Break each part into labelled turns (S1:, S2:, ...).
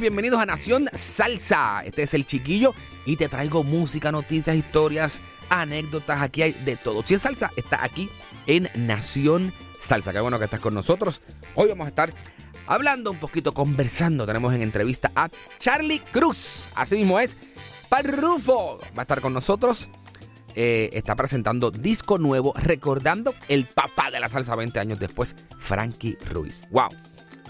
S1: bienvenidos a Nación Salsa. Este es el chiquillo y te traigo música, noticias, historias, anécdotas. Aquí hay de todo. Si es salsa, está aquí en Nación Salsa. Qué bueno que estás con nosotros. Hoy vamos a estar hablando un poquito, conversando. Tenemos en entrevista a Charlie Cruz. Así mismo es. Parrufo va a estar con nosotros. Eh, está presentando disco nuevo, recordando el papá de la salsa 20 años después, Frankie Ruiz. ¡Wow!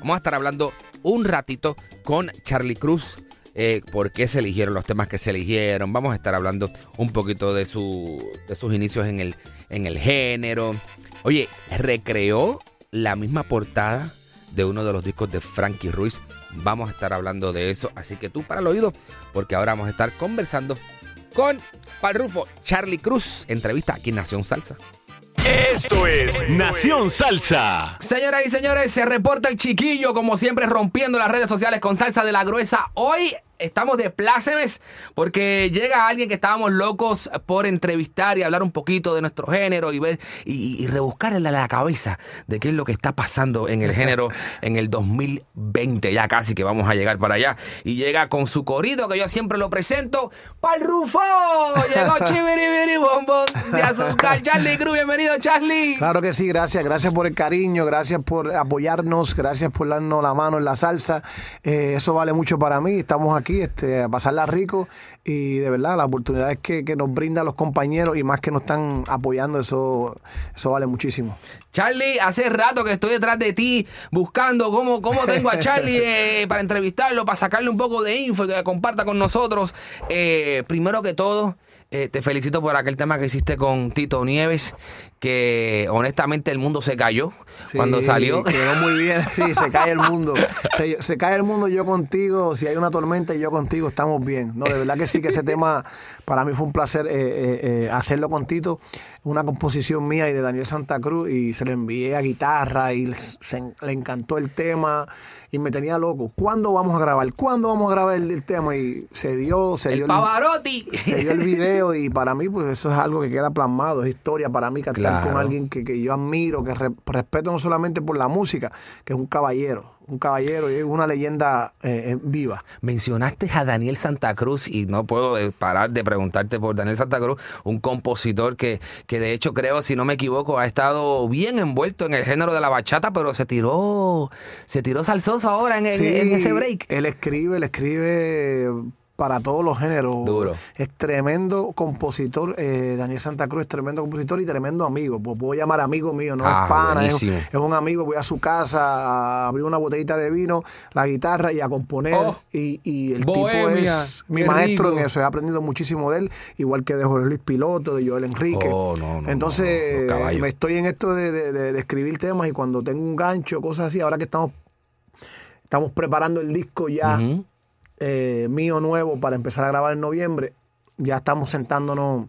S1: Vamos a estar hablando un ratito con Charlie Cruz. Eh, por qué se eligieron los temas que se eligieron. Vamos a estar hablando un poquito de, su, de sus inicios en el, en el género. Oye, recreó la misma portada de uno de los discos de Frankie Ruiz. Vamos a estar hablando de eso. Así que tú para el oído, porque ahora vamos a estar conversando con Palrufo Charlie Cruz. Entrevista aquí en Nación Salsa.
S2: Esto es Nación Salsa.
S1: Señoras y señores, se reporta el chiquillo, como siempre, rompiendo las redes sociales con salsa de la gruesa. Hoy estamos de plácemes porque llega alguien que estábamos locos por entrevistar y hablar un poquito de nuestro género y ver y, y rebuscar en la, la cabeza de qué es lo que está pasando en el género en el 2020. Ya casi que vamos a llegar para allá. Y llega con su corrido que yo siempre lo presento. ¡Pal Rufo! Llegó Chibiribiri Bombón de azúcar. Charlie Cruz, bienvenido, Charlie.
S3: Claro que sí, gracias, gracias por el cariño, gracias por apoyarnos, gracias por darnos la mano en la salsa. Eh, eso vale mucho para mí. Estamos aquí este, a pasarla rico y de verdad las oportunidades que, que nos brindan los compañeros y más que nos están apoyando, eso, eso vale muchísimo.
S1: Charlie, hace rato que estoy detrás de ti buscando cómo, cómo tengo a Charlie eh, para entrevistarlo, para sacarle un poco de info y que comparta con nosotros. Eh, primero que todo, eh, te felicito por aquel tema que hiciste con Tito Nieves, que honestamente el mundo se cayó
S3: Sí,
S1: cuando salió.
S3: Quedó muy bien, sí, se cae el mundo. Se, se cae el mundo yo contigo, si hay una tormenta y yo contigo, estamos bien. No, de verdad que sí, que ese tema para mí fue un placer eh, eh, eh, hacerlo con Tito. Una composición mía y de Daniel Santa Cruz y se le envié a guitarra y se- le encantó el tema y me tenía loco. ¿Cuándo vamos a grabar? ¿Cuándo vamos a grabar el, el tema? Y se dio, se
S1: el
S3: dio
S1: Pavarotti.
S3: se dio el video y para mí pues eso es algo que queda plasmado, es historia para mí cantar
S1: Claro.
S3: Con alguien que, que yo admiro, que re- respeto no solamente por la música, que es un caballero, un caballero y es una leyenda eh, eh, viva.
S1: Mencionaste a Daniel Santa Cruz y no puedo eh, parar de preguntarte por Daniel Santa Cruz, un compositor que, que de hecho creo, si no me equivoco, ha estado bien envuelto en el género de la bachata, pero se tiró, se tiró salsoso ahora en, en-
S3: Sí,
S1: en ese break.
S3: Él escribe, él escribe para todos los géneros.
S1: Duro.
S3: Es tremendo compositor. eh, Daniel Santa Cruz es tremendo compositor y tremendo amigo. Pues puedo llamar amigo mío, no
S1: Ah,
S3: es pana, es, un amigo. Voy a su casa a abrir una botellita de vino, la guitarra y a componer.
S1: Oh,
S3: y, y el
S1: bohemia,
S3: tipo es mi maestro
S1: rico.
S3: en eso. He aprendido muchísimo de él, igual que de Jorge Luis Piloto, de Joel Enrique.
S1: Oh, no, no,
S3: Entonces,
S1: no,
S3: me estoy en esto de, de- de- de escribir temas y cuando tengo un gancho, cosas así, ahora que estamos Estamos preparando el disco ya. Eh, mío nuevo para empezar a grabar en noviembre. Ya estamos sentándonos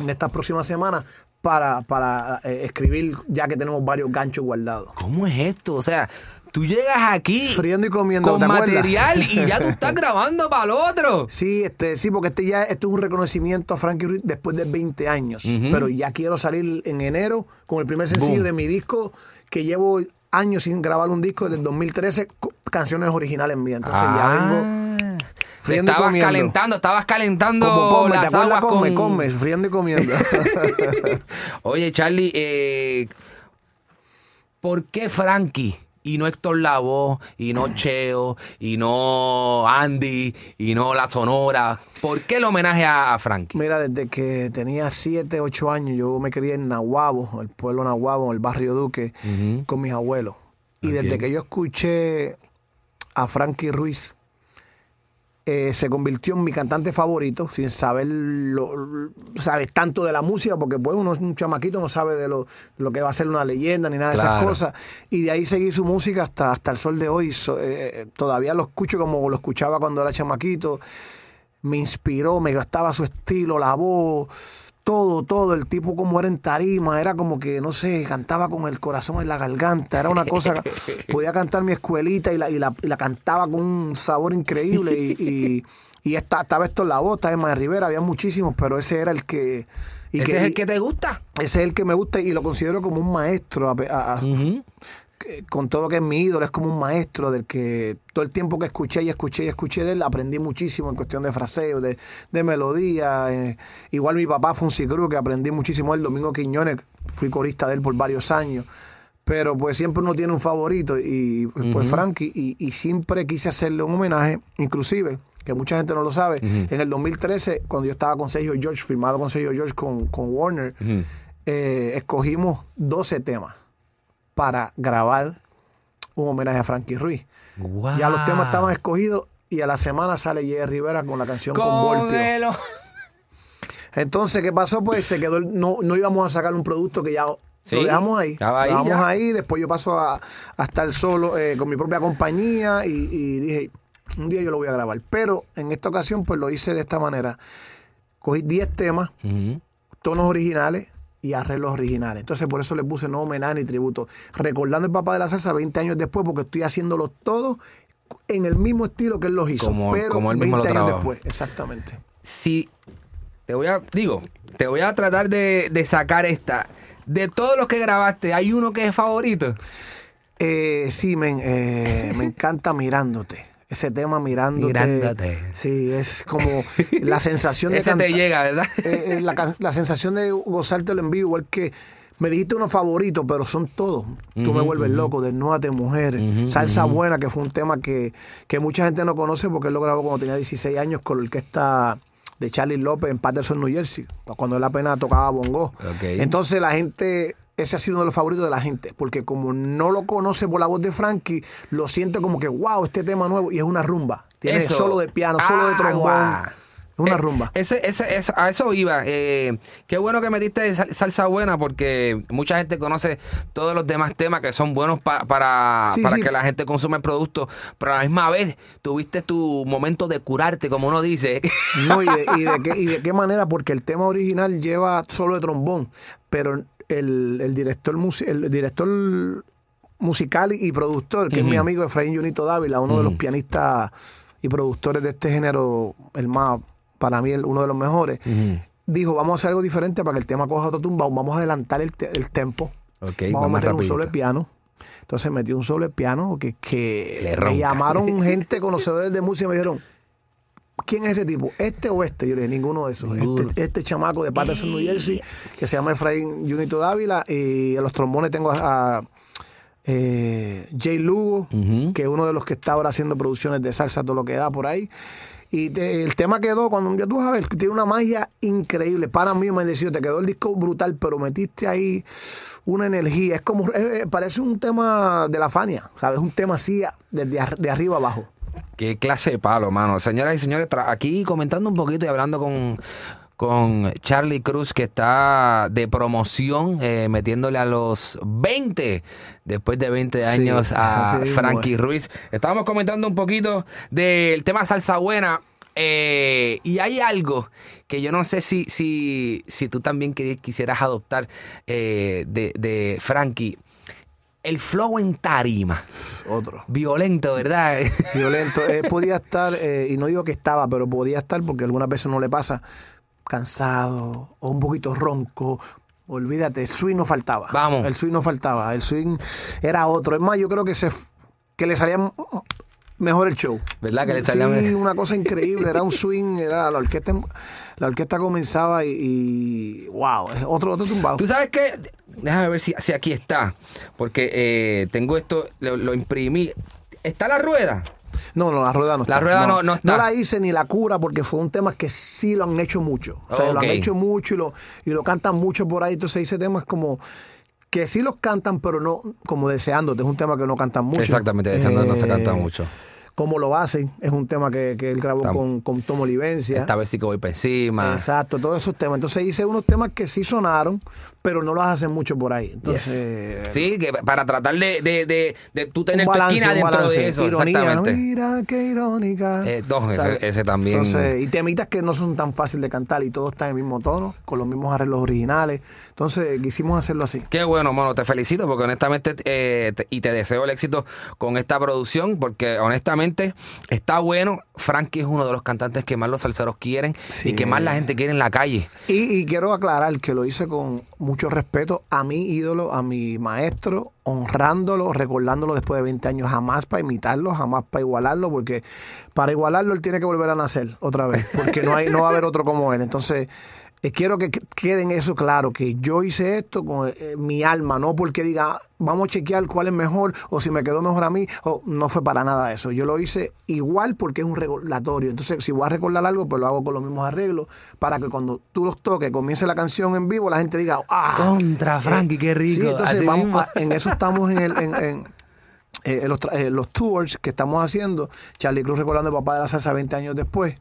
S3: en estas próximas semanas para, para eh, escribir, ya que tenemos varios ganchos guardados.
S1: ¿Cómo es esto? O sea, tú llegas aquí
S3: Friendo y comiendo,
S1: con material y ya tú estás grabando para el otro.
S3: Sí, este, sí, porque este ya este es un reconocimiento a Frankie Ruiz después de 20 años. Pero ya quiero salir en enero con el primer sencillo
S1: Boom.
S3: de mi disco que llevo años sin grabar un disco desde el 2013, co- canciones originales mías. Entonces ya vengo
S1: Te
S3: friendo y
S1: estabas
S3: comiendo.
S1: calentando, estabas calentando
S3: como come, ¿te
S1: las
S3: acuerdas?
S1: aguas
S3: Come,
S1: con...
S3: come, friendo y comiendo.
S1: Oye, Charlie, eh, ¿por qué Frankie? Y no Héctor Lavoe, y no Cheo, y no Andy, y no La Sonora. ¿Por qué el homenaje a, Frankie?
S3: Mira, desde que tenía 7, 8 años, yo me crié en Nahuabo, el pueblo Nahuabo, en el barrio Duque, con mis abuelos. Y desde que yo escuché a Frankie Ruiz, eh, se convirtió en mi cantante favorito, sin saber lo, sabes tanto de la música, porque pues uno es un chamaquito, no sabe de lo, lo que va a ser una leyenda ni nada de esas cosas. Y de ahí seguí su música hasta, hasta el sol de hoy. So- eh, todavía lo escucho como lo escuchaba cuando era chamaquito. Me inspiró, me gustaba su estilo, la voz, todo, todo. El tipo como era en tarima, era como que, no sé, cantaba con el corazón en la garganta. Era una cosa, podía cantar mi escuelita y la, y la, y la cantaba con un sabor increíble. Y, y, y esta, estaba esto en la voz, estaba Emma Rivera, había muchísimos, pero ese era el que... y
S1: ¿Ese es el que te gusta?
S3: ese es el que me gusta y lo considero como un maestro. a. con todo que es mi ídolo, es como un maestro del que todo el tiempo que escuché y escuché y escuché de él, aprendí muchísimo en cuestión de fraseo, de, de melodía. eh. Igual mi papá Fonsi Cruz, que aprendí muchísimo él, Domingo Quiñones, fui corista de él por varios años. Pero pues siempre uno tiene un favorito y pues, pues, Frankie, y, y siempre quise hacerle un homenaje, inclusive, que mucha gente no lo sabe, en el 2013, cuando yo estaba con Sergio George, firmado con Sergio George con, con Warner, eh, escogimos 12 temas para grabar un homenaje a Frankie Ruiz. Ya los temas estaban escogidos y a la semana sale Jerry Rivera con la canción con, Voltio. Entonces, ¿qué pasó? Pues se quedó, no, no íbamos a sacar un producto que ya
S1: Sí,
S3: lo dejamos ahí. lo dejamos
S1: ya.
S3: ahí, después yo paso a, a estar solo eh, con mi propia compañía y, y dije, un día yo lo voy a grabar. Pero en esta ocasión, pues lo hice de esta manera. Cogí 10 temas, tonos originales y arreglos originales. Entonces, por eso le puse no homenaje ni tributo. Recordando el papá de la salsa 20 años después, porque estoy haciéndolo todo en el mismo estilo que él los hizo.
S1: Como-
S3: pero
S1: como él
S3: 20
S1: mismo lo
S3: años
S1: trabajó.
S3: después, exactamente.
S1: si te voy a, digo, te voy a tratar de, de sacar esta. De todos los que grabaste, ¿hay uno que es favorito?
S3: Eh, sí, men, eh, me encanta mirándote. Ese tema mirándote.
S1: Mirándote.
S3: Sí, es como la sensación de
S1: Ese te llega, ¿verdad?
S3: eh, eh, la, la sensación de gozártelo en vivo, igual que me dijiste uno favorito, pero son todos. Tú me vuelves loco, Desnúdate Mujer, Salsa Buena, que fue un tema que, que mucha gente no conoce porque él lo grabó cuando tenía 16 años con la orquesta de Charlie López en Patterson, New Jersey, cuando él apenas tocaba bongo. Entonces la gente, ese ha sido uno de los favoritos de la gente, porque como no lo conoce por la voz de Frankie, lo siente como que, wow, este tema nuevo, y es una rumba. Tiene
S1: Eso.
S3: solo de piano, solo de
S1: Ah,
S3: trombón. Es una
S1: Eh,
S3: rumba.
S1: Ese, ese, ese- a eso iba. Eh, qué bueno que metiste sal- salsa buena porque mucha gente conoce todos los demás temas que son buenos pa- para,
S3: Sí,
S1: para
S3: sí.
S1: que la gente consume el producto. Pero a la misma vez tuviste tu momento de curarte, como uno dice.
S3: No, y de, y de qué, y de qué manera, porque el tema original lleva solo de trombón, pero el, el director el director musical y productor, que es mi amigo Efraín Junito Dávila, uno de los pianistas y productores de este género, el más, para mí, el- uno de los mejores, dijo, vamos a hacer algo diferente para que el tema coja otro tumbao, vamos a adelantar el, te- el tempo, vamos a meter un solo de piano. Entonces metió un solo de piano que, que
S1: Le
S3: me
S1: ronca.
S3: llamaron gente conocedores de música y me dijeron, ¿quién es ese tipo? ¿Este o este? Yo le dije, ninguno de esos.
S1: Ninguno.
S3: Este, este chamaco de Patterson, New Jersey, que se llama Efraín Junito Dávila. Y a los trombones tengo a, a, eh, Jay Lugo, que es uno de los que está ahora haciendo producciones de salsa, todo lo que da por ahí. Y te- el tema quedó, cuando ya tú sabes, tiene una magia increíble. Para mí me han decidido, te quedó el disco brutal, pero metiste ahí una energía. Es como, eh, eh, parece un tema de la Fania, ¿sabes? Un tema así, desde de arriba abajo.
S1: Qué clase de palo, mano. Señoras y señores, aquí comentando un poquito y hablando con, con Charlie Cruz, que está de promoción, eh, metiéndole a los 20, después de 20
S3: Sí,
S1: años, a Frankie. Ruiz. Estábamos comentando un poquito del tema Salsa Buena. eh, y hay algo que yo no sé si, si, si tú también quisieras adoptar eh, de, de Frankie. El flow en tarima.
S3: Otro.
S1: Violento, ¿verdad?
S3: violento. Eh, podía estar, eh, y no digo que estaba, pero podía estar porque algunas veces no le pasa, cansado o un poquito ronco. Olvídate, el swing no faltaba.
S1: Vamos.
S3: El swing no faltaba. El swing era otro. Es más, yo creo que se que le salía m- mejor el show.
S1: ¿Verdad que le salía
S3: Sí, una cosa increíble. Era un swing, era la orquesta, la orquesta comenzaba y, y wow, otro, otro tumbado.
S1: Tú sabes que, déjame ver si, si aquí está, porque eh, tengo esto, lo, lo imprimí. ¿Está la rueda?
S3: No, no, la rueda no está.
S1: La rueda no- no está.
S3: la hice ni la cura porque fue un tema que sí lo han hecho mucho. O sea, lo han hecho mucho y lo, y lo cantan mucho por ahí. Entonces ese tema es como que sí los cantan, pero no como deseándote. Es un tema que no cantan mucho.
S1: Exactamente, deseando no se
S3: Eh,
S1: canta mucho.
S3: Cómo lo hacen, es un tema que, que él grabó
S1: Tam-
S3: con, con Tomo Livencia.
S1: Esta vez sí que voy para encima.
S3: Exacto, todos esos temas. Entonces hice unos temas que sí sonaron, pero no los hacen mucho por ahí. Entonces,
S1: Sí, que para tratar de, de, de, de tú tener tu
S3: balance,
S1: esquina
S3: un
S1: dentro
S3: balance.
S1: de eso.
S3: Ironía,
S1: exactamente.
S3: Mira qué irónica.
S1: Eh, no, ese- ese también.
S3: Entonces, y temitas que no son tan fáciles de cantar y todo está en el mismo tono, con los mismos arreglos originales. Entonces quisimos hacerlo así.
S1: Qué bueno, mano, te felicito porque honestamente eh, te- y te deseo el éxito con esta producción porque honestamente está bueno. Frankie es uno de los cantantes que más los salseros quieren
S3: Sí.
S1: y que más la gente quiere en la calle.
S3: Y, y quiero aclarar que lo hice con mucho respeto a mi ídolo, a mi maestro, honrándolo, recordándolo después de 20 años, jamás para imitarlo, jamás para igualarlo, porque para igualarlo él tiene que volver a nacer otra vez, porque no, hay, no va a haber otro como él. Entonces, eh, quiero que que- quede en eso claro, que yo hice esto con eh, mi alma, no porque diga, vamos a chequear cuál es mejor, o si me quedó mejor a mí, o no fue para nada eso. Yo lo hice igual porque es un recordatorio. Entonces, si voy a recordar algo, pues lo hago con los mismos arreglos, para que cuando tú los toques, comience la canción en vivo, la gente diga, ah,
S1: Contra Frankie, qué rico.
S3: Sí, entonces vamos a- en eso estamos en, el, en, en, eh, en los, eh, los tours que estamos haciendo. Charlie Cruz recordando el papá de la salsa 20 años después.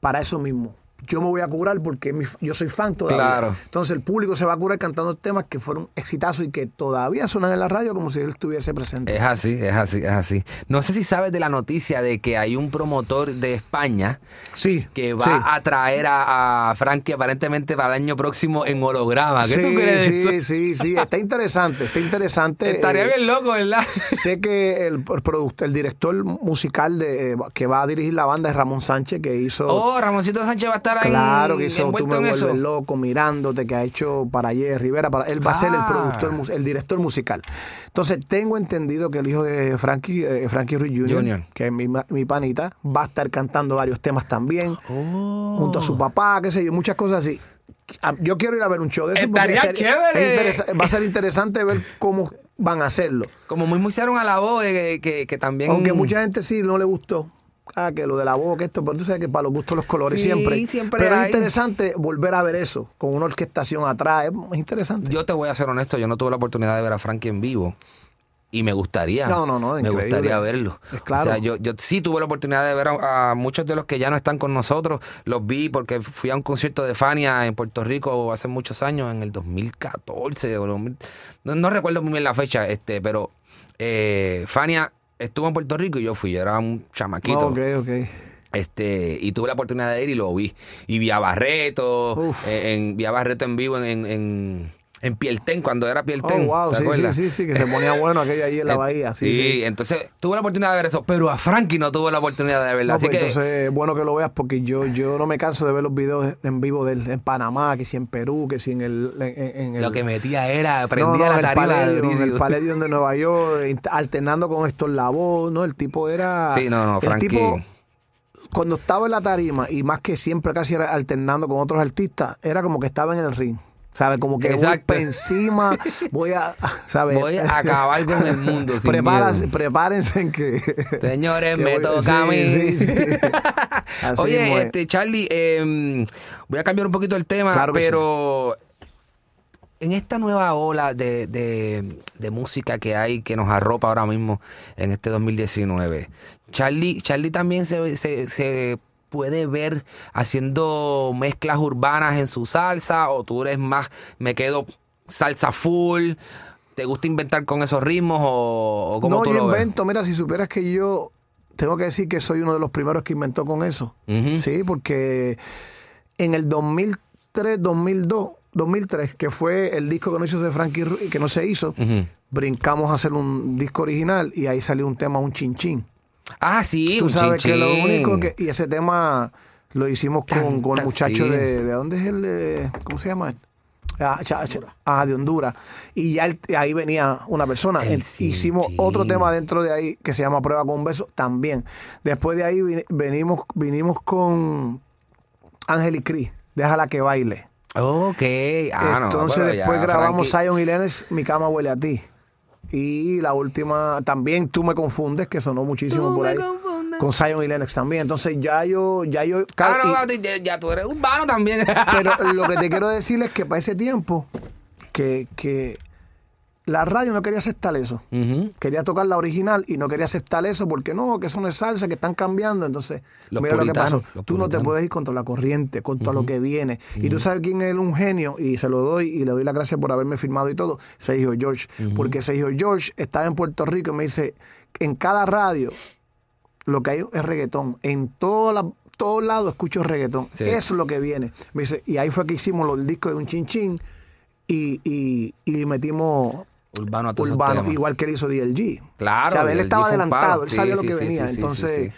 S3: Para eso mismo. Yo me voy a curar porque mi- yo soy fan todavía.
S1: Claro.
S3: Entonces el público se va a curar cantando temas que fueron exitazos y que todavía suenan en la radio como si él estuviese presente.
S1: Es así, es así, es así. No sé si sabes de la noticia de que hay un promotor de España
S3: sí.
S1: que va
S3: sí.
S1: a traer a, a Frankie aparentemente para el año próximo en holograma. ¿Qué
S3: sí,
S1: tú crees
S3: sí,
S1: de eso?
S3: sí, sí, está interesante, está interesante.
S1: Estaría
S3: eh,
S1: bien loco, ¿verdad?
S3: Sé que el, productor, el director musical de, eh, que va a dirigir la banda es Ramón Sánchez, que hizo.
S1: Oh, Ramoncito Sánchez va a estar
S3: Claro que hizo Tú me
S1: en
S3: vuelves
S1: eso.
S3: loco mirándote que ha hecho para ayer Rivera. Para, él va a ser el
S1: Ah.
S3: productor, mus- el director musical. Entonces tengo entendido que el hijo de Frankie, eh, Frankie Ruiz Jr.,
S1: Junior.
S3: que es mi, ma- mi panita, va a estar cantando varios temas también,
S1: Oh.
S3: junto a su papá, qué sé yo, muchas cosas así. Ah, Yo quiero ir a ver un show de eso. porque
S1: Estaría
S3: es-
S1: chévere.
S3: es va a ser interesante ver cómo van a hacerlo.
S1: Como muy muy hicieron a la voz de que, que, que también.
S3: Aunque mucha gente sí no le gustó. Ah, que lo de la boca, esto, pero tú sabes que para los gustos los colores
S1: Sí,
S3: siempre.
S1: siempre
S3: Pero
S1: hay.
S3: es interesante volver a ver eso, con una orquestación atrás, es es interesante.
S1: Yo te voy a ser honesto, yo no tuve la oportunidad de ver a Frankie en vivo. Y me gustaría.
S3: No, no, no,
S1: Me
S3: increíble.
S1: gustaría verlo.
S3: Es claro.
S1: O sea, yo, yo sí tuve la oportunidad de ver a, a muchos de los que ya no están con nosotros. Los vi porque fui a un concierto de Fania en Puerto Rico hace muchos años, en el 2014. O 2000 no, no recuerdo muy bien la fecha, este, pero eh, Fania estuvo en Puerto Rico y yo fui. Yo era un chamaquito.
S3: ok, ok.
S1: Este, y tuve la oportunidad de ir y lo vi. Y vi a Barreto,
S3: Uf.
S1: eh, en, vi a Barreto en vivo en, en, en, en Pielten, cuando era Pielten.
S3: Oh, wow,
S1: ¿te
S3: sí, sí,
S1: acuerdas?
S3: sí, sí, que se ponía bueno aquella ahí en la bahía. Sí,
S1: sí,
S3: sí.
S1: entonces tuve la oportunidad de ver eso, pero a Frankie no tuve la oportunidad de verlo.
S3: No,
S1: Así
S3: pues
S1: que
S3: entonces es bueno que lo veas porque yo, yo no me canso de ver los videos en vivo de él en Panamá, que si en Perú, que si en el... en- en el
S1: lo que metía era, prendía
S3: no,
S1: la
S3: en el
S1: tarima de
S3: Palladium, en el. Palladium de Nueva York, alternando con Héctor Lavoe, ¿no? El tipo era...
S1: Sí, no, no,
S3: el
S1: Frankie.
S3: tipo, cuando estaba en la tarima, y más que siempre casi era alternando con otros artistas, era como que estaba en el ring. ¿Sabes? Como que voy encima, voy a, ¿sabes?
S1: Voy a acabar con el mundo sin miedo.
S3: Prepárense en que...
S1: Señores,
S3: que
S1: me
S3: voy-
S1: toca
S3: sí,
S1: a mí.
S3: sí, sí. Así
S1: Oye, este, Charlie, eh, voy a cambiar un poquito el tema,
S3: Claro
S1: pero en esta nueva ola de, de- de música que hay, que nos arropa ahora mismo en este 2019, Charlie, Charlie también se, se, se puede ver haciendo mezclas urbanas en su salsa, o tú eres más, me quedo salsa full. ¿Te gusta inventar con esos ritmos o, o cómo
S3: no,
S1: tú
S3: yo
S1: lo ves?
S3: invento. Mira, si supieras que yo tengo que decir que soy uno de los primeros que inventó con eso. Sí, porque en el 2003, 2002, 2003, que fue el disco que no hizo de Frankie Ruiz, que no se hizo, brincamos a hacer un disco original y ahí salió un tema, un chinchín.
S1: Ah, sí,
S3: Tú
S1: un
S3: sabes que lo único que. Y ese tema lo hicimos con, con el muchacho
S1: sí.
S3: de. ¿De dónde es el.? eh, ¿Cómo se llama? Ah, cha- cha- ah, de Honduras. Y ya el- ahí venía una persona.
S1: El
S3: El- hicimos otro tema dentro de ahí que se llama Prueba con un beso también. Después de ahí vin- venimos, vinimos con Ángel y Cris. Déjala que baile.
S1: Ok. Ah,
S3: Entonces después
S1: ya,
S3: grabamos
S1: Frankie-
S3: Zion y Lennox, Mi cama huele a ti. Y la última, también Tú me confundes, que sonó muchísimo
S1: Tú
S3: por
S1: me
S3: ahí.
S1: confundes.
S3: Con Zion y Lennox también. Entonces ya yo, ya yo.
S1: Ah, no, ya, ya tú eres urbano también.
S3: pero lo que te quiero decir es que para ese tiempo, que, que la radio no quería aceptar eso. Quería tocar la original y no quería aceptar eso porque no, que eso no es salsa, que están cambiando. Entonces,
S1: Los
S3: mira lo que pasó. Tú no te puedes ir contra la corriente, contra lo que viene. Y tú sabes quién es un genio y se lo doy y le doy las gracias por haberme firmado y todo. Sergio George. Porque Sergio George estaba en Puerto Rico y me dice, en cada radio lo que hay es reggaetón. En toda la- todos lados escucho reggaetón.
S1: Sí.
S3: Eso es lo que viene. Me dice, y ahí fue que hicimos los discos de un chin chin y, y, y metimos
S1: Urbano
S3: urbano, igual que él hizo DLG.
S1: Claro,
S3: O sea, él estaba adelantado, él sabía
S1: Sí,
S3: lo que
S1: sí,
S3: venía.
S1: sí,
S3: Entonces,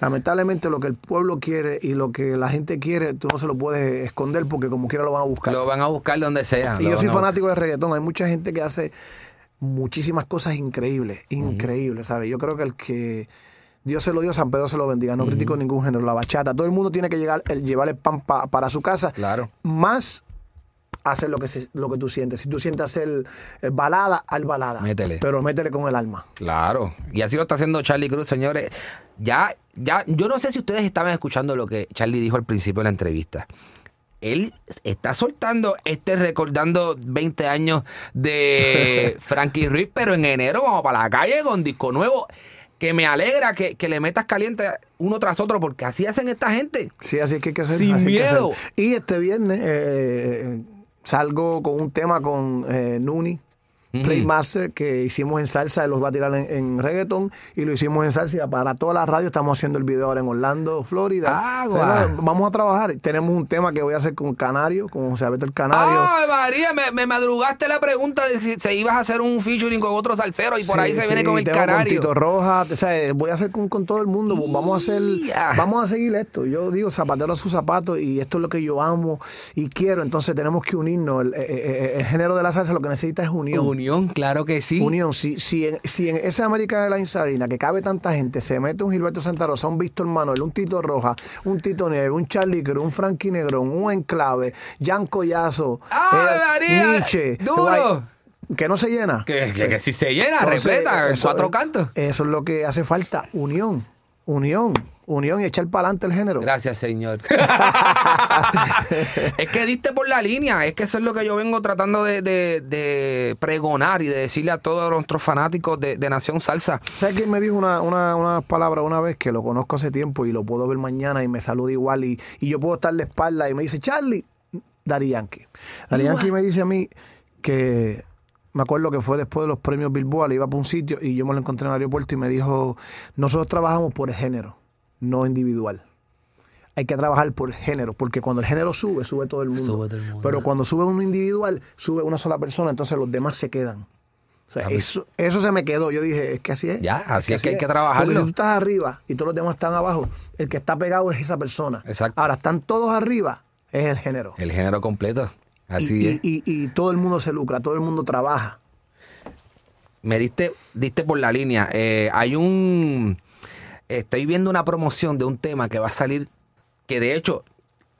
S3: lamentablemente, lo que el pueblo quiere y lo que la gente quiere, tú no se lo puedes esconder porque como quiera lo van a buscar.
S1: Lo van a buscar donde sea.
S3: y yo soy fanático de reggaetón. Hay mucha gente que hace muchísimas cosas increíbles, increíbles, ¿sabes? Yo creo que el que Dios se lo dio, San Pedro se lo bendiga. No critico ningún género. La bachata, todo el mundo tiene que llegar, el, llevar el pan pa- para su casa.
S1: Claro.
S3: Más hacer lo que, se- lo que tú sientes. Si tú sientes hacer eh, balada, al balada.
S1: Métele.
S3: Pero métele con el alma.
S1: Claro. Y así lo está haciendo Charlie Cruz, señores. Ya, ya, yo no sé si ustedes estaban escuchando lo que Charlie dijo al principio de la entrevista. Él está soltando este recordando 20 años de Frankie Ruiz, pero en enero vamos para la calle con disco nuevo. Que me alegra que, que le metas caliente uno tras otro, porque así hacen esta gente.
S3: Sí, así es que hay que hacer.
S1: Sin
S3: que hacer.
S1: miedo.
S3: Y este viernes eh, salgo con un tema con eh, Nuni. Playmaster que hicimos en salsa, él los va a tirar en, en reggaeton y lo hicimos en salsa para toda la radio estamos haciendo el video ahora en Orlando, Florida. Pero Vamos a trabajar. Tenemos un tema que voy a hacer con Canario, con José Alberto el Canario.
S1: ¡Ay, María! Me, me madrugaste la pregunta de si se ibas a hacer un featuring con otro salsero y por
S3: Sí,
S1: ahí se viene con el
S3: tengo
S1: canario.
S3: Con Tito Roja, o sea, voy a hacer con, con todo el mundo. Vamos a hacer, vamos a seguir esto. Yo digo zapatero a sus zapatos y esto es lo que yo amo y quiero. Entonces tenemos que unirnos. El, eh, eh, el género de la salsa lo que necesita es unión.
S1: Unión, claro que sí.
S3: Unión, si, si, en, si en esa América de la Insarina que cabe tanta gente, se mete un Gilberto Santa Rosa, un Víctor Manuel, un Tito Roja, un Tito Nieves, un Charlie Cruz, un Frankie Negrón, un Enclave, Jan Collazo,
S1: ¡Ay, María!
S3: Nietzsche,
S1: ¡Duro!
S3: que no se llena.
S1: Que, que- que si se llena,
S3: Entonces,
S1: repleta,
S3: eso-
S1: cuatro cantos.
S3: Eso es lo que hace falta, unión, unión, unión y echar para adelante el género.
S1: Gracias, señor. es que diste por la línea. Es que eso es lo que yo vengo tratando de, de- de pregonar y de decirle a todos nuestros fanáticos de, de Nación Salsa.
S3: ¿Sabes quién me dijo una, una, una palabra una vez que lo conozco hace tiempo y lo puedo ver mañana y me saluda igual y, y yo puedo estar de espalda y me dice, Charlie, Dari Yankee. Dari Yankee me dice a mí que me acuerdo que fue después de los premios Billboard, le iba para un sitio y yo me lo encontré en el aeropuerto y me dijo, nosotros trabajamos por el género, no individual. Hay que trabajar por género, porque cuando el género sube, sube todo el mundo.
S1: Sube todo el mundo.
S3: Pero cuando sube uno individual, sube una sola persona, entonces los demás se quedan. O sea, eso, eso se me quedó. Yo dije, es que así es.
S1: Ya, así es que hay que trabajarlo.
S3: Porque si tú estás arriba y todos los demás están abajo, el que está pegado es esa persona.
S1: Exacto.
S3: Ahora, están todos arriba, es el género.
S1: El género completo. Así
S3: y,
S1: es.
S3: y- y- y todo el mundo se lucra, todo el mundo trabaja.
S1: me diste, diste por la línea. Eh, hay un. Estoy viendo una promoción de un tema que va a salir. Que de hecho,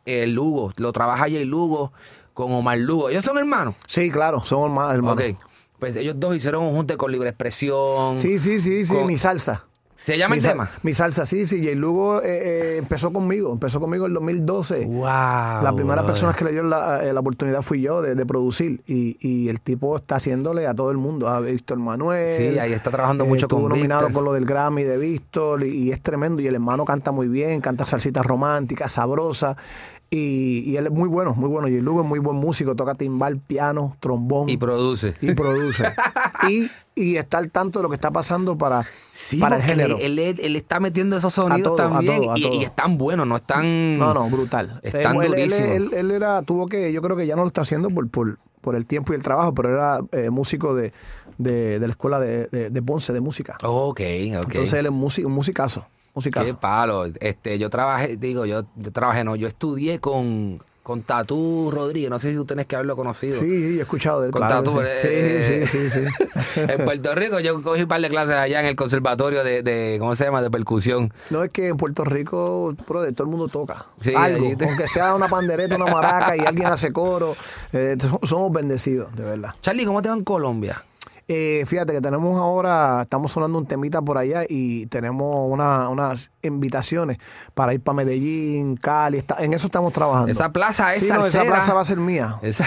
S1: el Lugo, lo trabaja Jay Lugo con Omar Lugo. Ellos son hermanos.
S3: Sí, claro, más hermanos.
S1: Ok. Pues ellos dos hicieron un junte con Libre Expresión.
S3: Sí, sí, sí, sí,
S1: Con-
S3: mi salsa.
S1: ¿Se llama
S3: mi,
S1: el tema?
S3: mi salsa, sí, sí. Jay Lugo eh, eh, empezó conmigo, empezó conmigo en el 2012.
S1: ¡Wow!
S3: La primera
S1: brother.
S3: persona que le dio la, eh, la oportunidad fui yo de, de producir y, y el tipo está haciéndole a todo el mundo, a Víctor Manuel.
S1: Sí, ahí está trabajando mucho
S3: estuvo
S1: con
S3: nominado
S1: Víctor.
S3: con lo del Grammy de Víctor y, y es tremendo y el hermano canta muy bien, canta salsita romántica, sabrosa y, y él es muy bueno, muy bueno. Y Lugo es muy buen músico, toca timbal, piano, trombón
S1: Y produce.
S3: y produce. y, y está al tanto de lo que está pasando para,
S1: Sí,
S3: para el género.
S1: Él, él- él está metiendo esos sonidos
S3: todo, a
S1: también.
S3: todo, a
S1: y,
S3: todo.
S1: y están buenos, no están.
S3: No, no, brutal.
S1: Están
S3: él, él-
S1: durísimos.
S3: Él, él era, tuvo que, yo creo que ya no lo está haciendo por, por, por el tiempo y el trabajo, pero era eh, músico de, de, de la escuela de, de, de Ponce de música.
S1: Ok, ok.
S3: Entonces él es músico, un musicazo. Musicazo.
S1: Qué palo. Este, yo trabajé, digo, yo, yo trabajé, no, yo estudié con, con Tatú Rodríguez. No sé si tú tienes que haberlo conocido.
S3: Sí, sí, he escuchado de él.
S1: Con
S3: claro,
S1: Tatú,
S3: sí.
S1: eh,
S3: sí, sí, sí, sí.
S1: en Puerto Rico yo cogí un par de clases allá en el conservatorio de, de ¿cómo se llama? De percusión.
S3: No es que en Puerto Rico, brother, todo el mundo toca.
S1: Sí,
S3: Algo,
S1: te-
S3: aunque sea una pandereta, una maraca y alguien hace coro. eh, so- somos bendecidos, de verdad.
S1: Charlie, ¿cómo te va en Colombia?
S3: Eh, fíjate que tenemos ahora, estamos sonando un temita por allá y tenemos una- unas invitaciones para ir para Medellín, Cali. está- en eso estamos trabajando.
S1: Esa plaza es
S3: Sí, no, esa plaza va a ser mía.
S1: Esa-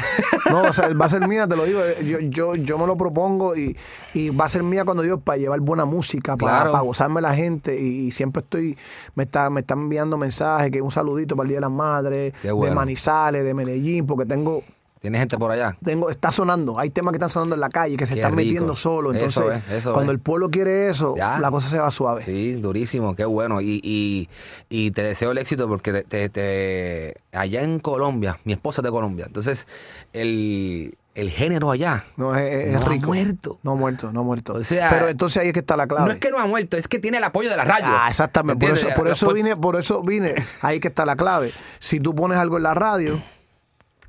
S3: No, o sea, va a ser mía, te lo digo. Yo, yo, yo me lo propongo y, y va a ser mía cuando Dios para llevar buena música, para,
S1: Claro.
S3: para gozarme la gente. Y, y siempre estoy, me, está, me están enviando mensajes, que un saludito para el Día de las Madres,
S1: bueno.
S3: de Manizales, de Medellín, porque tengo,
S1: ¿Tiene gente por allá?
S3: tengo, está sonando. Hay temas que están sonando en la calle, que se
S1: Qué
S3: están
S1: rico.
S3: metiendo solo. Entonces,
S1: Eso es, eso
S3: cuando
S1: es.
S3: el pueblo quiere eso,
S1: Ya.
S3: la cosa se va suave.
S1: Sí, durísimo, qué bueno. Y, y, y te deseo el éxito porque te, te- te- allá en Colombia, mi esposa es de Colombia, entonces el, el género allá
S3: No, es, es
S1: no ha muerto.
S3: No ha muerto, no ha muerto.
S1: O sea,
S3: Pero entonces ahí es que está la clave.
S1: No es que no ha muerto, es que tiene el apoyo de la radio.
S3: Ah, exactamente. Por eso, por eso vine, por eso vine. Ahí que está la clave. Si tú pones algo en la radio,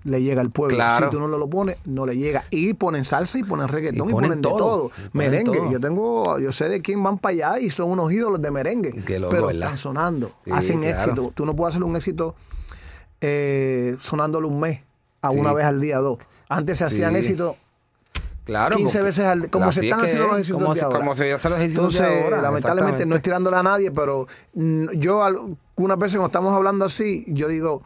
S3: le llega al pueblo.
S1: Claro.
S3: Si tú no lo pones, no le llega. Y ponen salsa y ponen reggaetón
S1: Y
S3: y,
S1: ponen
S3: ponen,
S1: todo.
S3: de todo.
S1: Ponen
S3: Merengue.
S1: todo.
S3: Yo tengo, yo sé de quién van para allá y son unos ídolos de merengue.
S1: Loco,
S3: pero
S1: ¿verdad?
S3: están sonando.
S1: Sí,
S3: hacen
S1: claro.
S3: éxito. Tú no puedes hacer un éxito eh, sonándole un mes a
S1: Sí.
S3: una vez al día, dos. Antes se hacían
S1: Sí.
S3: éxitos
S1: Claro,
S3: 15
S1: porque-
S3: veces al como se
S1: es
S3: están haciendo los éxitos
S1: como
S3: de
S1: se-
S3: ahora.
S1: Como se hacen los éxitos
S3: Entonces,
S1: de ahora.
S3: lamentablemente no es tirándole a nadie, pero mm, yo algunas veces cuando estamos hablando así, yo digo,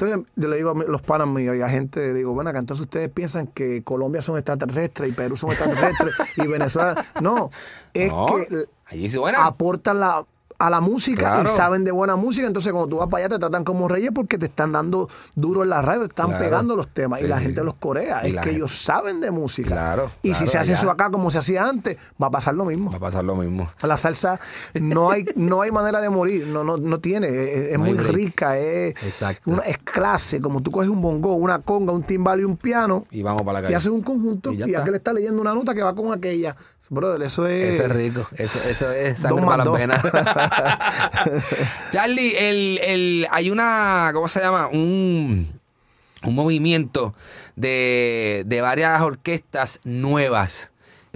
S3: entonces yo le digo a los panas míos y a gente, digo, bueno, acá entonces ustedes piensan que Colombia son extraterrestres y Perú son extraterrestres y Venezuela. No, es
S1: No,
S3: que
S1: allí
S3: aportan la a la música
S1: Claro.
S3: y saben de buena música, entonces cuando tú vas para allá te tratan como reyes porque te están dando duro en la radio, te están
S1: Claro.
S3: pegando los temas y la gente los corea,
S1: Y
S3: es que
S1: gente-
S3: ellos saben de música.
S1: Claro,
S3: y si se hace
S1: allá.
S3: eso acá como se hacía antes, va a pasar lo mismo.
S1: Va a pasar lo mismo.
S3: La salsa no hay no hay manera de morir, no no, no tiene, es, muy
S1: break.
S3: rica, es,
S1: Exacto.
S3: una, es clase, como tú coges un bongo, una conga, un timbal y un piano
S1: Y vamos para la
S3: y
S1: calle.
S3: haces un conjunto
S1: Y
S3: y,
S1: ya
S3: aquel está leyendo una nota que va con aquella. Brother, eso es
S1: Eso es rico. Eso, eso es sangre para las venas. Charlie, el, el, hay una, ¿cómo se llama? Un, un movimiento de, de varias orquestas nuevas.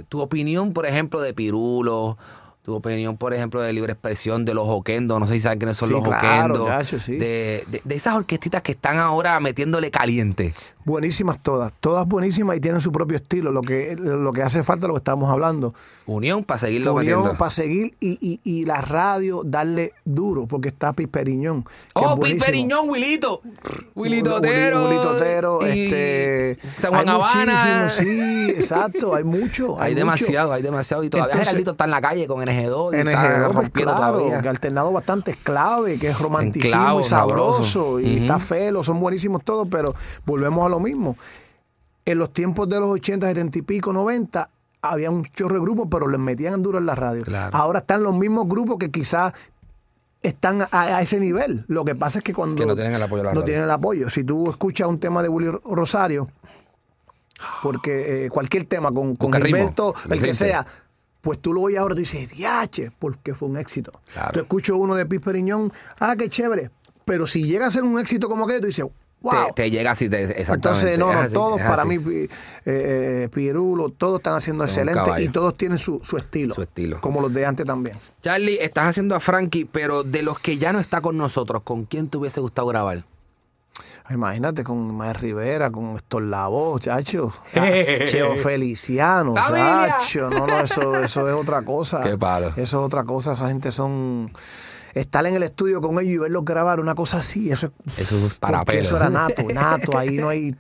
S1: Tu opinión, por ejemplo, de Pirulo, tu opinión, por ejemplo, de Libre Expresión, de los Oquendos, no sé si saben quiénes son
S3: Sí,
S1: los
S3: claro,
S1: Oquendos.
S3: sí.
S1: de, de- de esas orquestitas que están ahora metiéndole caliente.
S3: Buenísimas todas, todas buenísimas y tienen su propio estilo. Lo que, lo que hace falta, lo que estábamos hablando.
S1: Unión para seguirlo
S3: Unión
S1: metiendo.
S3: para seguir y, y, y la radio darle duro, porque está es
S1: Oh. Piperiñón, Wilito. Wilito Otero.
S3: Willy Otero,
S1: y
S3: este,
S1: San Juan Habana.
S3: Sí, exacto, hay mucho.
S1: Hay, demasiado, hay demasiado. Y todavía
S3: Entonces-
S1: Geraldito está en la calle con NG2 y
S3: NG,
S1: está
S3: pues,
S1: rompiendo
S3: claro,
S1: todavía.
S3: que alternado bastante es clave, que es romanticismo
S1: Enclavo,
S3: y sabroso,
S1: sabroso.
S3: y está felo, son buenísimos todos, pero volvemos a lo mismo. En los tiempos de los 80, 70 y pico, 90, había un chorro de grupos, pero les metían duro en la radio.
S1: Claro.
S3: Ahora están los mismos grupos que quizás están a, a ese nivel. Lo que pasa es que cuando
S1: Que no tienen el apoyo
S3: no
S1: radio.
S3: tienen el apoyo. Si tú escuchas un tema de Willy Rosario, porque eh, cualquier tema con, con Gilberto, el que sea, pues tú lo oyes ahora y dices, diache, porque fue un éxito.
S1: Claro.
S3: Tú escuchas uno de Pisperiñón, ah, qué chévere. Pero si llega a ser un éxito como aquel, tú dices, wow.
S1: Te, te llega así, te, exactamente.
S3: Entonces, no, no,
S1: así,
S3: todos para
S1: así.
S3: mí, eh, eh, Pirulo, todos están haciendo
S1: Son
S3: excelente y todos tienen su, su estilo.
S1: Su estilo.
S3: Como los de antes también.
S1: Charlie, estás haciendo a Frankie, pero de los que ya no está con nosotros, ¿con quién te hubiese gustado grabar?
S3: Imagínate con Mael Rivera, con Héctor Lavoe, chacho. Cheo Feliciano,
S1: ¡Familia!
S3: chacho. No, no, eso, eso es otra cosa.
S1: Qué palo.
S3: Eso es otra cosa. Esa gente son. Estar en el estudio con ellos y verlos grabar una cosa así, eso es.
S1: Eso es para pelo.
S3: Eso era nato, nato. Ahí no hay.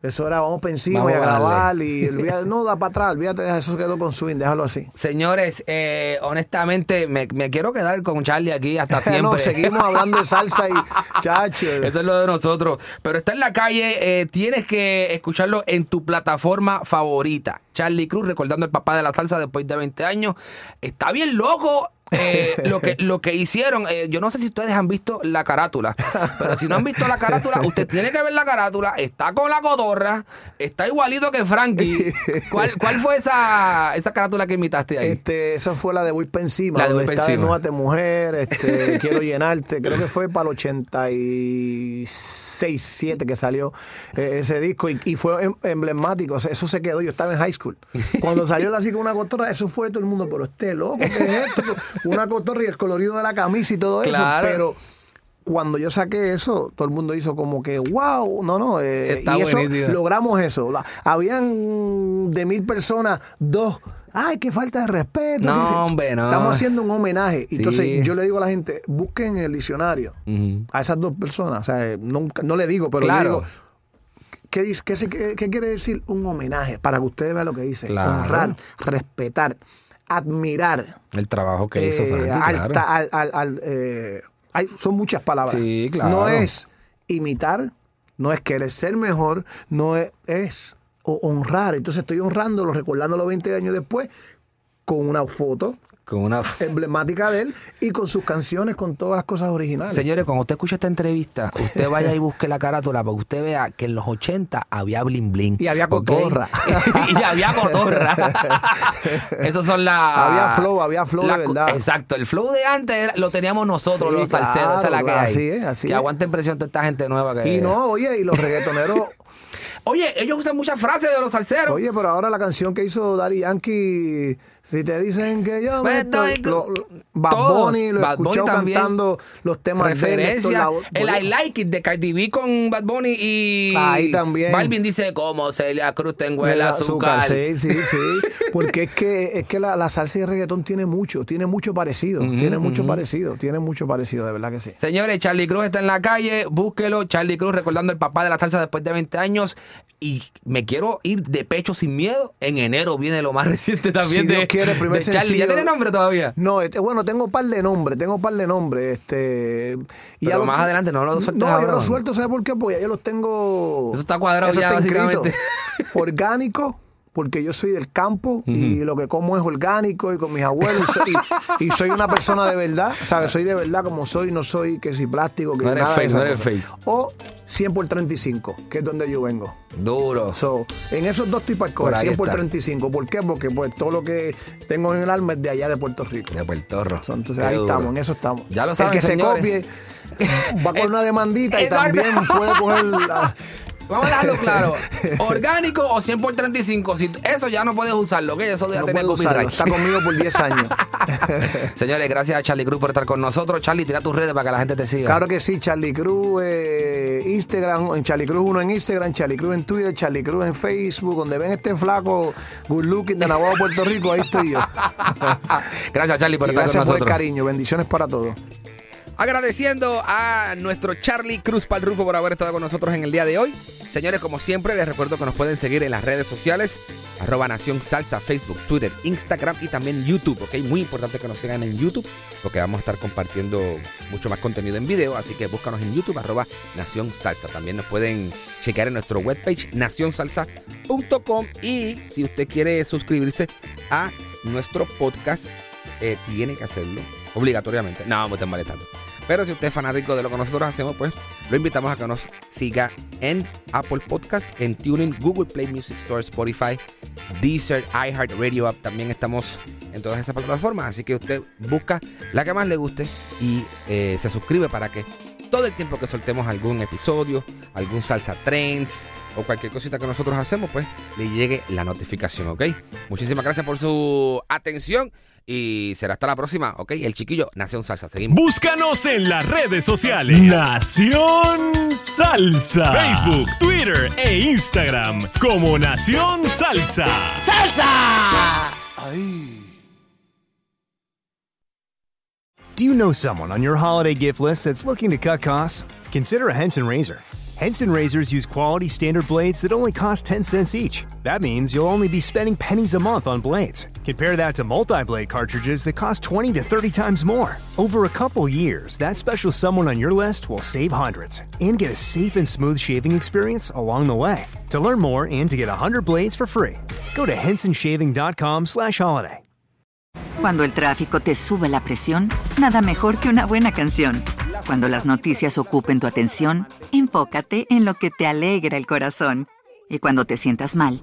S3: Eso era, vamos para encima
S1: Vamos
S3: y a
S1: darle.
S3: grabar. Y no, da para atrás, olvídate, eso quedó con swing, déjalo así.
S1: Señores, eh, honestamente, me, me quiero quedar con Charlie aquí hasta siempre.
S3: no, seguimos hablando de salsa y chacho.
S1: Eso es lo de nosotros. Pero está en la calle, eh, tienes que escucharlo en tu plataforma favorita. Charlie Cruz, recordando el papá de la salsa después de 20 años. Está bien loco. eh, lo que lo que hicieron, eh, yo no sé si ustedes han visto la carátula, pero si no han visto la carátula, usted tiene que ver la carátula, está con la cotorra, está igualito que Frankie. ¿Cuál, cuál fue esa, esa carátula que imitaste ahí?
S3: Este, esa fue la de Voy pa' encima,
S1: La de
S3: donde
S1: Voy pa'
S3: está
S1: encima.
S3: Desnúdate Mujer, este, Quiero Llenarte, creo que fue para el 86, 7 que salió eh, ese disco y, y fue em- emblemático, eso se quedó, yo estaba en high school. Cuando salió así con una cotorra, eso fue todo el mundo, pero este loco, ¿qué es esto? Una cotorra y el colorido de la camisa y todo
S1: Claro.
S3: eso, pero cuando yo saqué eso, todo el mundo hizo como que, wow, no, no. eh,
S1: Está
S3: y eso, logramos eso. La- habían de mil personas, dos. Ay, qué falta de respeto.
S1: No,
S3: que dice-
S1: hombre, no.
S3: Estamos haciendo un homenaje.
S1: Sí.
S3: Entonces, yo le digo a la gente, busquen el diccionario a esas dos personas. O sea, eh, no le digo, pero
S1: Claro.
S3: le digo, ¿qué, dice, qué, se- qué- qué quiere decir un homenaje? Para que ustedes vean lo que dice.
S1: Claro.
S3: Honrar, respetar, admirar.
S1: El trabajo que hizo
S3: eh,
S1: Frankie, claro.
S3: al- al- al, eh, hay- son muchas palabras.
S1: Sí, claro.
S3: No es imitar, no es querer ser mejor, no es, es o- honrar. Entonces estoy honrándolo, recordándolo 20 años después, con una foto
S1: Con una...
S3: emblemática de él y con sus canciones, con todas las cosas originales.
S1: Señores, cuando usted escucha esta entrevista, usted vaya y busque la carátula para que usted vea que en los 80 había bling bling.
S3: Y había cotorra.
S1: y había cotorra. Esos son las...
S3: Había flow, había flow de verdad.
S1: Exacto, el flow de antes era- lo teníamos nosotros,
S3: Sí,
S1: los salseros, esa es la que
S3: claro,
S1: hay.
S3: así es, así
S1: que
S3: es.
S1: aguanten presión toda esta gente nueva que...
S3: Y no, oye, y los reggaetoneros,
S1: Oye, ellos usan muchas frases de los salseros.
S3: oye, pero ahora la canción que hizo Daddy Yankee, si te dicen que yo me
S1: Pues,
S3: estoy, lo- Bad. Bunny lo
S1: Bad Bunny también.
S3: cantando los temas de
S1: referencia.
S3: Lavoe-
S1: el I Like It de Cardi B con Bad Bunny y
S3: Ahí también.
S1: Balvin dice como Celia Cruz tengo el
S3: del
S1: azúcar.
S3: Sí, sí, sí. Porque es que, es que la, la salsa y el reggaetón tiene mucho, tiene mucho parecido, tiene mucho parecido, tiene mucho parecido, de verdad que sí.
S1: Señores, Charlie Cruz está en la calle, búsquelo. Charlie Cruz recordando el papá de la salsa después de 20 años. Y me quiero ir de pecho sin miedo. En enero viene lo más reciente también
S3: Si
S1: de,
S3: Dios quiere, el primer
S1: de Charlie. ¿Ya
S3: sencillo-
S1: tiene nombre todavía?
S3: No, este, bueno, tengo un par de nombres, tengo un par de nombres. Este, y
S1: Pero
S3: ya lo-
S1: más adelante no lo sueltes
S3: No,
S1: ahora,
S3: yo lo suelto, ¿sabes por qué? Porque ya yo los tengo.
S1: Eso está cuadrado
S3: eso
S1: ya,
S3: está inscrito.
S1: básicamente.
S3: Orgánico, porque yo soy del campo y lo que como es orgánico y con mis abuelos. Y soy, y soy una persona de verdad, ¿sabes? Soy de verdad como soy, no soy que si plástico, que
S1: No eres
S3: nada
S1: fake, no eres fake.
S3: O 100 por 35, que es donde yo vengo.
S1: Duro.
S3: So, en esos dos tipos de
S1: Por
S3: cosas,
S1: ahí
S3: 100 por
S1: está.
S3: 35. ¿Por qué? Porque pues todo lo que tengo en el alma es de allá de Puerto Rico.
S1: De Puerto Rico.
S3: So, Entonces
S1: Qué
S3: ahí
S1: duro.
S3: estamos, en eso estamos.
S1: Ya lo saben,
S3: El que
S1: señores.
S3: se copie va con una demandita y también puede coger la...
S1: Vamos a dejarlo claro. Orgánico o 100 por 35. Si, eso ya no puedes usarlo, ¿ok? Eso ya
S3: No
S1: tiene copyright.
S3: Está conmigo por 10 años.
S1: Señores, gracias a Charlie Cruz por estar con nosotros. Charlie, tira tus redes para que la gente te siga.
S3: Claro que sí, Charlie Cruz, eh, Instagram, en Charlie Cruz 1 en Instagram, Charlie Cruz en Twitter, Charlie Cruz en Facebook, donde ven este flaco good looking de Nahuatl, Puerto Rico, ahí estoy yo.
S1: Gracias, Charlie, por
S3: Y
S1: estar con
S3: gracias por el
S1: nosotros.
S3: cariño, bendiciones para todos.
S1: Agradeciendo a nuestro Charlie Cruz Palrufo por haber estado con nosotros en el día de hoy. Señores, como siempre, les recuerdo que nos pueden seguir en las redes sociales, arroba Nación Salsa, Facebook, Twitter, Instagram y también YouTube, ¿ok? Muy importante que nos sigan en YouTube, porque vamos a estar compartiendo mucho más contenido en video, así que búscanos en YouTube, arroba Nación Salsa. También nos pueden chequear en nuestro webpage, nacionsalsa.com y si usted quiere suscribirse a nuestro podcast, eh, tiene que hacerlo obligatoriamente. No, me estén molestando. Pero si usted es fanático de lo que nosotros hacemos, pues lo invitamos a que nos siga en Apple Podcast, en Tuning, Google Play Music Store, Spotify, Deezer, iHeartRadio App. También estamos en todas esas plataformas. Así que usted busca la que más le guste y eh, se suscribe para que todo el tiempo que soltemos algún episodio, algún salsa trends o cualquier cosita que nosotros hacemos, pues le llegue la notificación, ¿ok? Muchísimas gracias por su atención y será hasta la próxima, ¿ok? El chiquillo Nación Salsa. Seguimos.
S2: Búscanos en las redes sociales. Nación Salsa. Facebook, Twitter e Instagram como Nación Salsa.
S4: Do you know someone on your holiday gift list that's looking to cut costs? Consider a Henson razor. Henson razors use quality standard blades that only cost 10 cents each. That means you'll only be spending pennies a month on blades. Compare that to multi blade cartridges that cost 20 to 30 times more. Over a couple years, that special someone on your list will save hundreds and get a safe and smooth shaving experience along the way. To learn more and to get 100 blades for free, go to hensonshaving.com/holiday.
S5: Cuando el tráfico te sube la presión, nada mejor que una buena canción. Cuando las noticias ocupen tu atención, enfócate en lo que te alegra el corazón. Y cuando te sientas mal,